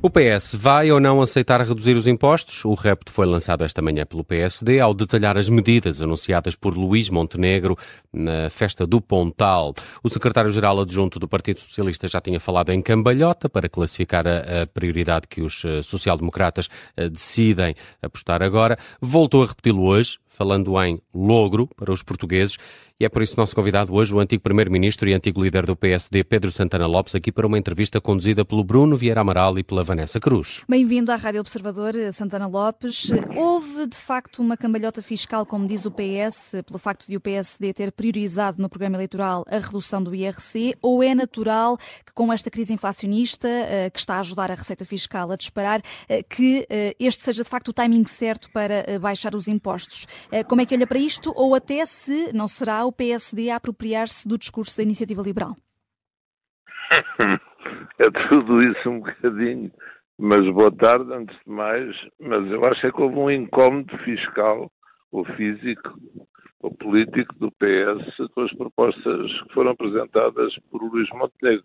O PS vai ou não aceitar reduzir os impostos? O repto foi lançado esta manhã pelo PSD ao detalhar as medidas anunciadas por Luís Montenegro na festa do Pontal. O secretário-geral adjunto do Partido Socialista já tinha falado em cambalhota para classificar a, prioridade que os eh, social-democratas eh, decidem apostar agora. Voltou a repeti-lo hoje, falando em logro para os portugueses. E é por isso nosso convidado hoje, o antigo Primeiro-Ministro e antigo líder do PSD, Pedro Santana Lopes, aqui para uma entrevista conduzida pelo Bruno Vieira Amaral e pela Vanessa Cruz. Bem-vindo à Rádio Observador, Santana Lopes. Houve, de facto, uma cambalhota fiscal, como diz o PS, pelo facto de o PSD ter priorizado no programa eleitoral a redução do IRC, ou é natural que, com esta crise inflacionista, eh, que está a ajudar a receita fiscal a disparar, eh, que eh, este seja, de facto, o timing certo para baixar os impostos? Como é que olha para isto? Ou até se não será o PSD a apropriar-se do discurso da iniciativa liberal? É tudo isso um bocadinho. Mas boa tarde, antes de mais. Mas eu acho que houve um incómodo fiscal, ou físico, ou político do PS com as propostas que foram apresentadas por Luís Montenegro.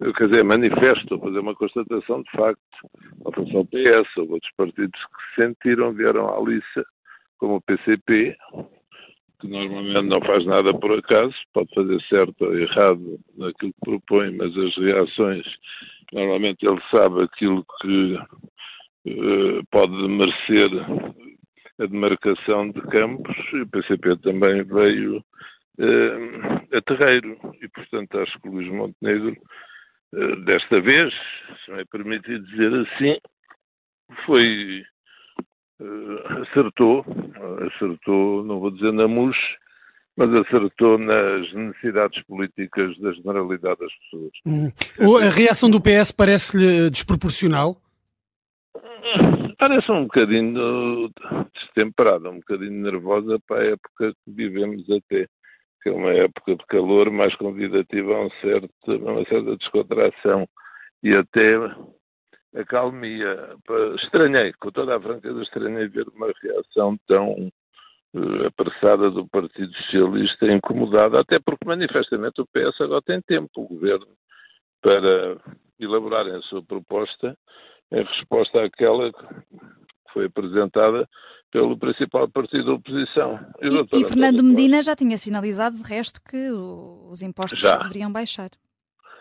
Eu, quer dizer, manifesto, fazer uma constatação de facto. Não foi só o PS, houve outros partidos que se sentiram, vieram à liça como o PCP, que normalmente não faz nada por acaso, pode fazer certo ou errado naquilo que propõe, mas as reações, normalmente ele sabe aquilo que uh, pode merecer a demarcação de campos, e o PCP também veio uh, a terreiro, e portanto acho que Luís Montenegro, uh, desta vez, se me é permitido dizer assim, foi acertou, acertou, não vou dizer na MUS, mas acertou nas necessidades políticas da generalidade das pessoas. Hum. A reação do PS parece-lhe desproporcional? Parece um bocadinho destemperada, um bocadinho nervosa para a época que vivemos até, que é uma época de calor mais convidativa a, um certo, a uma certa descontração e até acalmia. Estranhei, com toda a franqueza, estranhei ver uma reação tão uh, apressada do Partido Socialista, incomodada, até porque manifestamente o PS agora tem tempo, o governo, para elaborarem a sua proposta em resposta àquela que foi apresentada pelo principal partido da oposição. E, e, Fernando Medina já tinha sinalizado, de resto, que os impostos já. deveriam baixar.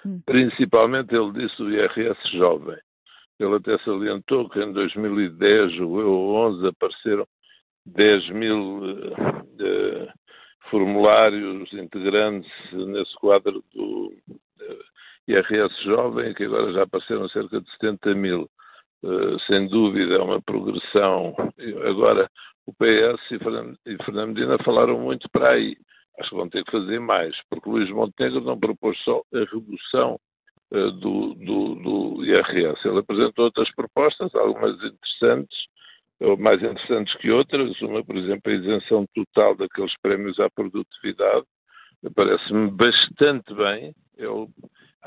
Hum. Principalmente ele disse o IRS jovem. Ele até salientou que em 2010 ou 11 apareceram 10 mil uh, formulários integrantes nesse quadro do uh, IRS jovem, que agora já apareceram cerca de 70 mil. Uh, sem dúvida é uma progressão. Agora, o PS e Fernando, Medina falaram muito para aí. Acho que vão ter que fazer mais, porque Luís Montenegro não propôs só a redução do, do, do, IRS. Ele apresentou outras propostas, algumas interessantes, ou mais interessantes que outras. Uma, por exemplo, a isenção total daqueles prémios à produtividade. Parece-me bastante bem. Eu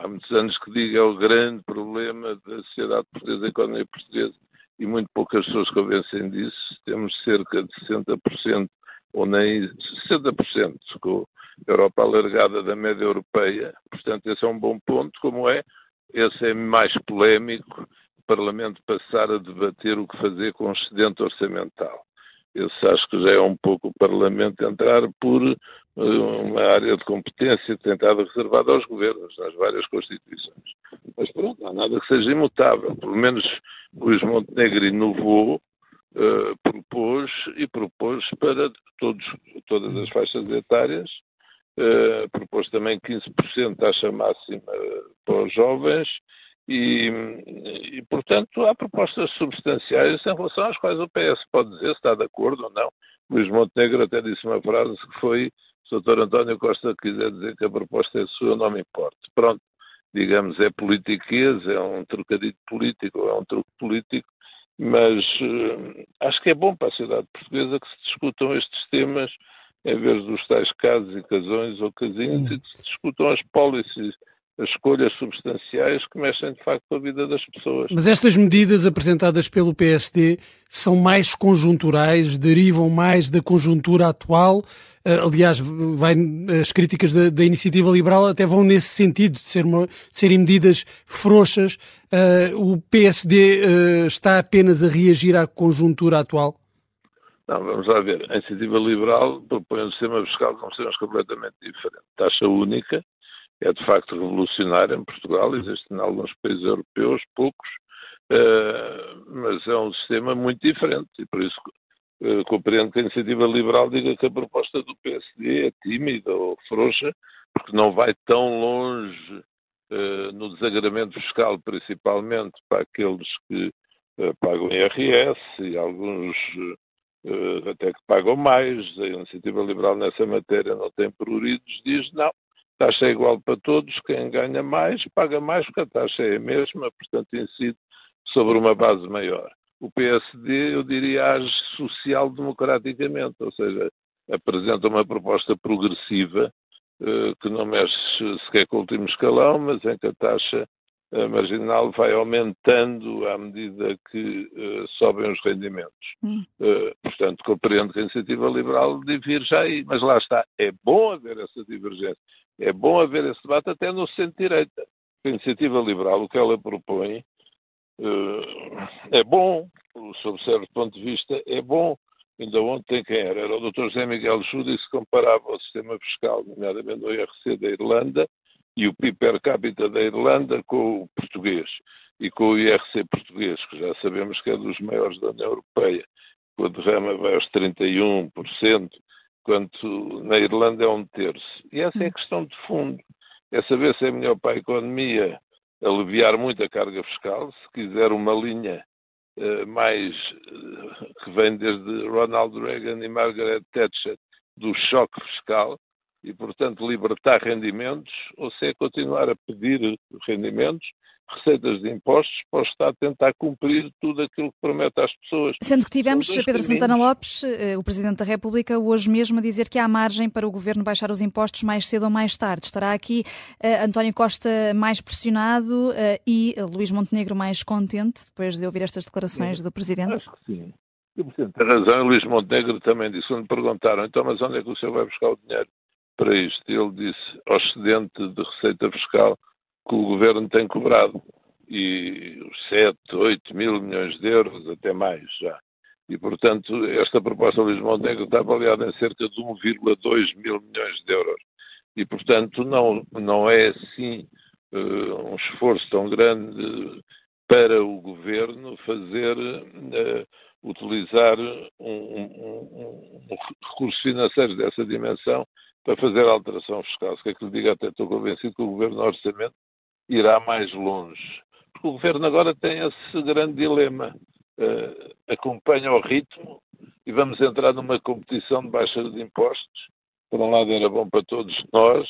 há muitos anos que digo, é o grande problema da sociedade portuguesa, da economia portuguesa, e muito poucas pessoas convencem disso. Temos cerca de 60%, ou nem 60%, com a Europa alargada da média europeia. Portanto, esse é um bom ponto, como é. Esse é mais polémico, o Parlamento passar a debater o que fazer com o excedente orçamental. Esse acho que já é um pouco o Parlamento entrar por uma área de competência estado reservada aos governos, nas várias constituições. Mas pronto, há nada que seja imutável. Pelo menos Luís Montenegro inovou, uh, propôs e propôs para todos, todas as faixas etárias, uh, propôs também 15% taxa máxima para os jovens e, e, portanto, há propostas substanciais em relação às quais o PS pode dizer se está de acordo ou não. Luís Montenegro até disse uma frase que foi se o Dr. António Costa quiser dizer que a proposta é sua, não me importa. Pronto, digamos, é politiquês, é um trocadilho político, é um truque político, mas uh, acho que é bom para a sociedade portuguesa que se discutam estes temas em vez dos tais casos e casões ou casinhos, hum. e que se discutam as policies escolhas substanciais que mexem de facto com a vida das pessoas. Mas estas medidas apresentadas pelo PSD são mais conjunturais, derivam mais da conjuntura atual. Uh, aliás, vai, as críticas da, da, iniciativa liberal até vão nesse sentido, de, ser uma, de serem medidas frouxas. Uh, o PSD uh, está apenas a reagir à conjuntura atual? Não, vamos lá ver. A iniciativa liberal propõe um sistema fiscal com sistemas completamente diferente. Taxa única, é de facto revolucionário em Portugal, existe em alguns países europeus, poucos, uh, mas é um sistema muito diferente e por isso uh, compreendo que a iniciativa liberal diga que a proposta do PSD é tímida ou frouxa, porque não vai tão longe uh, no desagramento fiscal, principalmente para aqueles que pagam IRS e alguns até que pagam mais. A iniciativa liberal nessa matéria não tem pruridos, diz não, taxa é igual para todos, quem ganha mais paga mais porque a taxa é a mesma, portanto incide sobre uma base maior. O PSD, eu diria, age social-democraticamente, ou seja, apresenta uma proposta progressiva eh, que não mexe sequer com o último escalão, mas em que a taxa a marginal vai aumentando à medida que uh, sobem os rendimentos. Hum. Uh, portanto, compreendo que a iniciativa liberal divirge aí, mas lá está. É bom haver essa divergência. É bom haver esse debate até no centro-direita. A iniciativa liberal, o que ela propõe, uh, é bom, sob certo ponto de vista, é bom. Ainda ontem quem era? Era o Dr. José Miguel Júdice que comparava o sistema fiscal, nomeadamente o IRC da Irlanda, e o PIB per capita da Irlanda com o português e com o IRC português, que já sabemos que é dos maiores da União Europeia, com a derrama vai aos 31%, quanto na Irlanda é um terço. E essa é a hum. questão de fundo. É saber se é melhor para a economia aliviar muito a carga fiscal, se quiser uma linha uh, mais uh, que vem desde Ronald Reagan e Margaret Thatcher do choque fiscal, e, portanto, libertar rendimentos, ou se é continuar a pedir rendimentos, receitas de impostos, para o Estado tentar cumprir tudo aquilo que promete às pessoas. Sendo que tivemos Pedro caminhos. Santana Lopes, eh, o Presidente da República, hoje mesmo a dizer que há margem para o Governo baixar os impostos mais cedo ou mais tarde. Estará aqui uh, António Costa mais pressionado uh, e Luís Montenegro mais contente, depois de ouvir estas declarações sim, do Presidente? Acho que sim. O Presidente tem razão, Luís Montenegro também disse, quando perguntaram, então, mas onde é que o senhor vai buscar o dinheiro? Para isto. Ele disse ao excedente de receita fiscal que o governo tem cobrado. E os 7, 8 mil milhões de euros, até mais já. E, portanto, esta proposta de Luís Montenegro está avaliada em cerca de 1,2 mil milhões de euros. E, portanto, não, não é assim uh, um esforço tão grande para o governo fazer, uh, utilizar um, um, um, recurso financeiro dessa dimensão para fazer alteração fiscal. Se quer que lhe diga, até estou convencido que o Governo no Orçamento irá mais longe. Porque o Governo agora tem esse grande dilema. Uh, acompanha o ritmo e vamos entrar numa competição de baixa de impostos. Por um lado era bom para todos nós,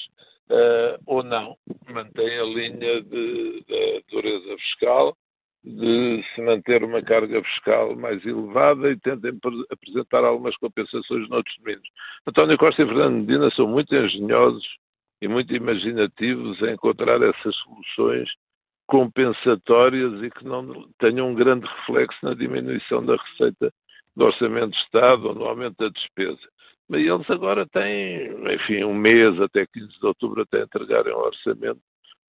uh, ou não. Mantém a linha de, de dureza fiscal, de se manter uma carga fiscal mais elevada e tentem apresentar algumas compensações noutros domínios. António Costa e Fernando Medina são muito engenhosos e muito imaginativos em encontrar essas soluções compensatórias e que não tenham um grande reflexo na diminuição da receita do Orçamento de Estado ou no aumento da despesa. Mas eles agora têm, enfim, um mês até 15 de outubro até entregarem o orçamento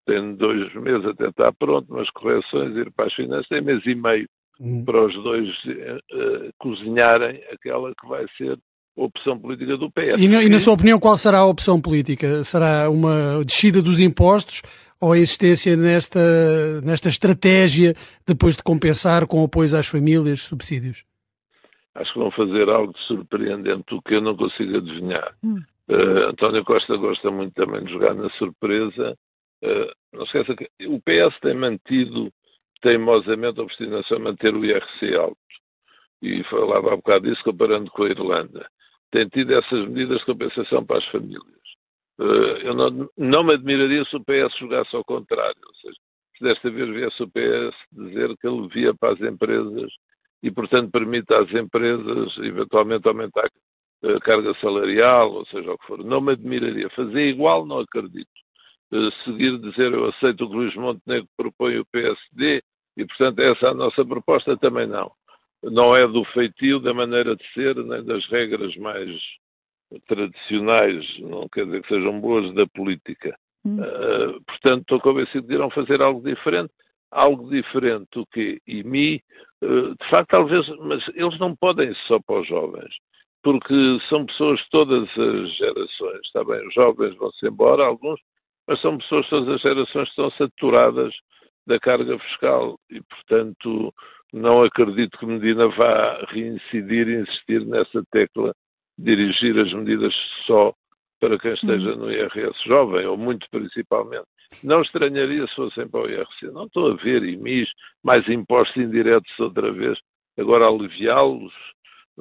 tem dois meses até estar pronto, mas correções, ir para as finanças, tem mês e meio hum. para os dois uh, cozinharem aquela que vai ser a opção política do PS. E na, e na, sua opinião, qual será a opção política? Será uma descida dos impostos ou a existência nesta, nesta estratégia depois de compensar com apoios às famílias, subsídios? Acho que vão fazer algo de surpreendente, o que eu não consigo adivinhar. Hum. Uh, António Costa gosta muito também de jogar na surpresa não se esqueça que o PS tem mantido teimosamente a obstinação a manter o IRC alto. E falava há bocado disso comparando com a Irlanda. Tem tido essas medidas de compensação para as famílias. Uh, eu não, não me admiraria se o PS jogasse ao contrário. Ou seja, se desta vez viesse o PS dizer que ele via para as empresas e, portanto, permite às empresas eventualmente aumentar a carga salarial, ou seja o que for. Não me admiraria. Fazer igual, não acredito seguir dizer eu aceito o que Luís Montenegro propõe o PSD e, portanto, essa é a nossa proposta também não. Não é do feitio, da maneira de ser, nem das regras mais tradicionais, não quer dizer que sejam boas, da política. Hum. Uh, portanto, estou convencido de irão fazer algo diferente. Algo diferente do que IMI, uh, de facto, talvez, mas eles não podem só para os jovens, porque são pessoas de todas as gerações, está bem? Os jovens vão-se embora, alguns, mas são pessoas de todas as gerações que estão saturadas da carga fiscal e, portanto, não acredito que Medina vá reincidir e insistir nessa tecla, dirigir as medidas só para quem esteja no IRS jovem, ou muito principalmente. Não estranharia se fossem para o IRC. Não estou a ver IMIs, mais impostos indiretos outra vez, agora aliviá-los,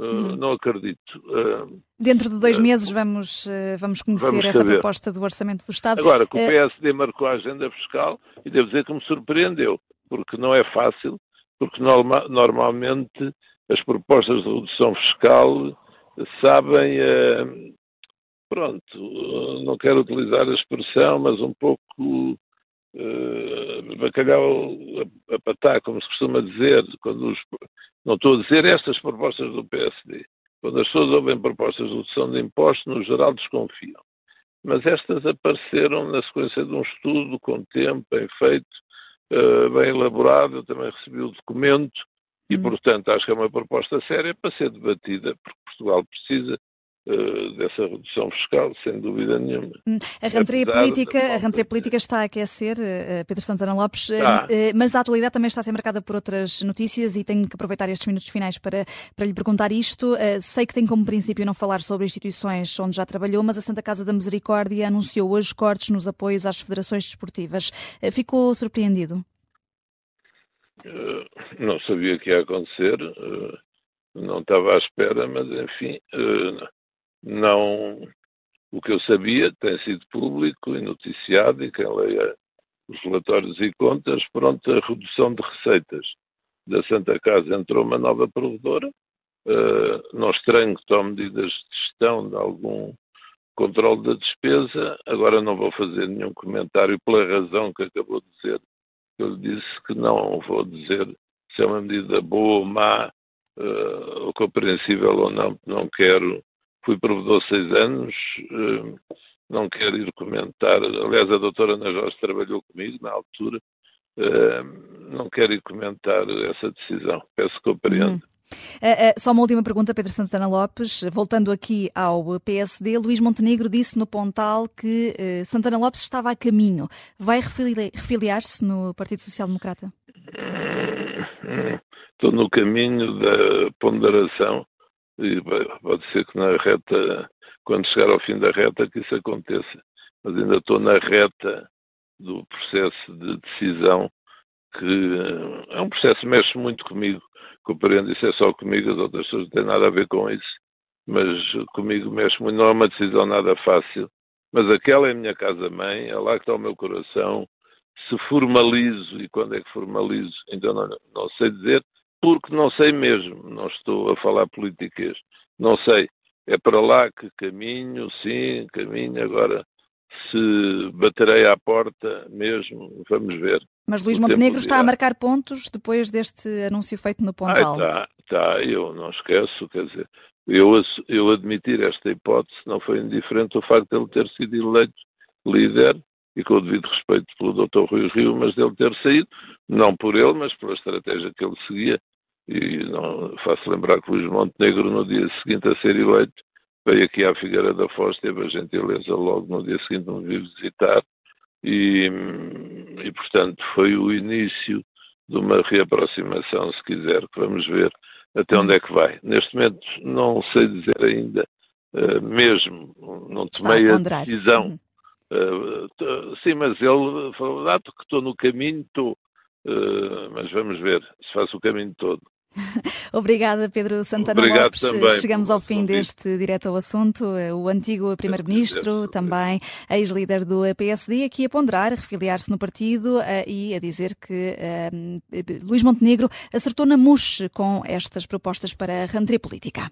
Uh, não acredito. Uh, Dentro de dois uh, meses vamos, vamos conhecer vamos essa proposta do Orçamento do Estado. Agora, que o PSD marcou a agenda fiscal, e devo dizer que me surpreendeu, porque não é fácil, porque norma, normalmente as propostas de redução fiscal sabem, pronto, não quero utilizar a expressão, mas um pouco uh, bacalhau a, a patá, como se costuma dizer, quando os, não estou a dizer estas propostas do PSD. Quando as pessoas ouvem propostas de redução de impostos, no geral desconfiam. Mas estas apareceram na sequência de um estudo com tempo, bem feito, uh, bem elaborado. Eu também recebi o documento e, hum. portanto, acho que é uma proposta séria para ser debatida, porque Portugal precisa dessa redução fiscal, sem dúvida nenhuma. Hum, a rentrée, política, a rentrée política está a aquecer, uh, Pedro Santana Lopes, uh, mas a atualidade também está a ser marcada por outras notícias e tenho que aproveitar estes minutos finais para, para lhe perguntar isto. sei que tem como princípio não falar sobre instituições onde já trabalhou, mas a Santa Casa da Misericórdia anunciou hoje cortes nos apoios às federações desportivas. ficou surpreendido? não sabia que ia acontecer, não estava à espera, mas enfim não. O que eu sabia tem sido público e noticiado, e quem leia os relatórios e contas, pronto, a redução de receitas da Santa Casa entrou uma nova provedora. Uh, não estranho que tome medidas de gestão de algum controle da despesa. Agora não vou fazer nenhum comentário pela razão que acabou de dizer. Eu disse que não vou dizer se é uma medida boa ou má, uh, ou compreensível ou não, não quero fui provedor seis anos, eh, não quero ir comentar. Aliás, a doutora Ana Jorge trabalhou comigo na altura, eh, não quero ir comentar essa decisão. Peço que compreenda. Uhum. Uh, uh, só uma última pergunta, Pedro Santana Lopes. Voltando aqui ao PSD, Luís Montenegro disse no Pontal que uh, Santana Lopes estava a caminho. Vai refiliar-se no Partido Social Democrata? Estou no caminho da ponderação e pode ser que na reta, quando chegar ao fim da reta, que isso aconteça. Mas ainda estou na reta do processo de decisão, que eh, é um processo que mexe muito comigo. Compreendo, isso é só comigo, as outras pessoas não têm nada a ver com isso, mas comigo mexe muito. Não é uma decisão nada fácil, mas aquela é a minha casa-mãe, é lá que está o meu coração. Se formalizo, e quando é que formalizo, ainda não, não sei dizer, porque não sei mesmo, não estou a falar políticas, não sei. É para lá que caminho, sim, caminho. Agora, se baterei à porta mesmo, vamos ver. Mas Luís Montenegro está a marcar pontos depois deste anúncio feito no Pontal. Ah, está, está, eu não esqueço, quer dizer, eu, eu admitir esta hipótese não foi indiferente o facto de ele ter sido eleito líder e com o devido respeito pelo Dr. Rui Rio, mas dele ter saído, não por ele, mas pela estratégia que ele seguia. E não, faço lembrar que Luís Montenegro, no dia seguinte a ser eleito, veio aqui à Figueira da Foz, teve a gentileza logo no dia seguinte de me vir visitar e, e, portanto, foi o início de uma reaproximação, se quiser, que vamos ver até onde é que vai. Neste momento não sei dizer ainda, uh, mesmo, não tomei a, a decisão. Uh, sim, mas ele falou, ah, que estou no caminho, estou, uh, mas vamos ver se faço o caminho todo. Obrigada, Pedro Santana Obrigado Lopes. Também, Chegamos ao fim deste direto ao assunto. O antigo Primeiro-Ministro, também ex-líder do PSD, aqui a ponderar, a refiliar-se no partido eh, e a dizer que uh, Luís Montenegro acertou na mousse com estas propostas para a rentrée política.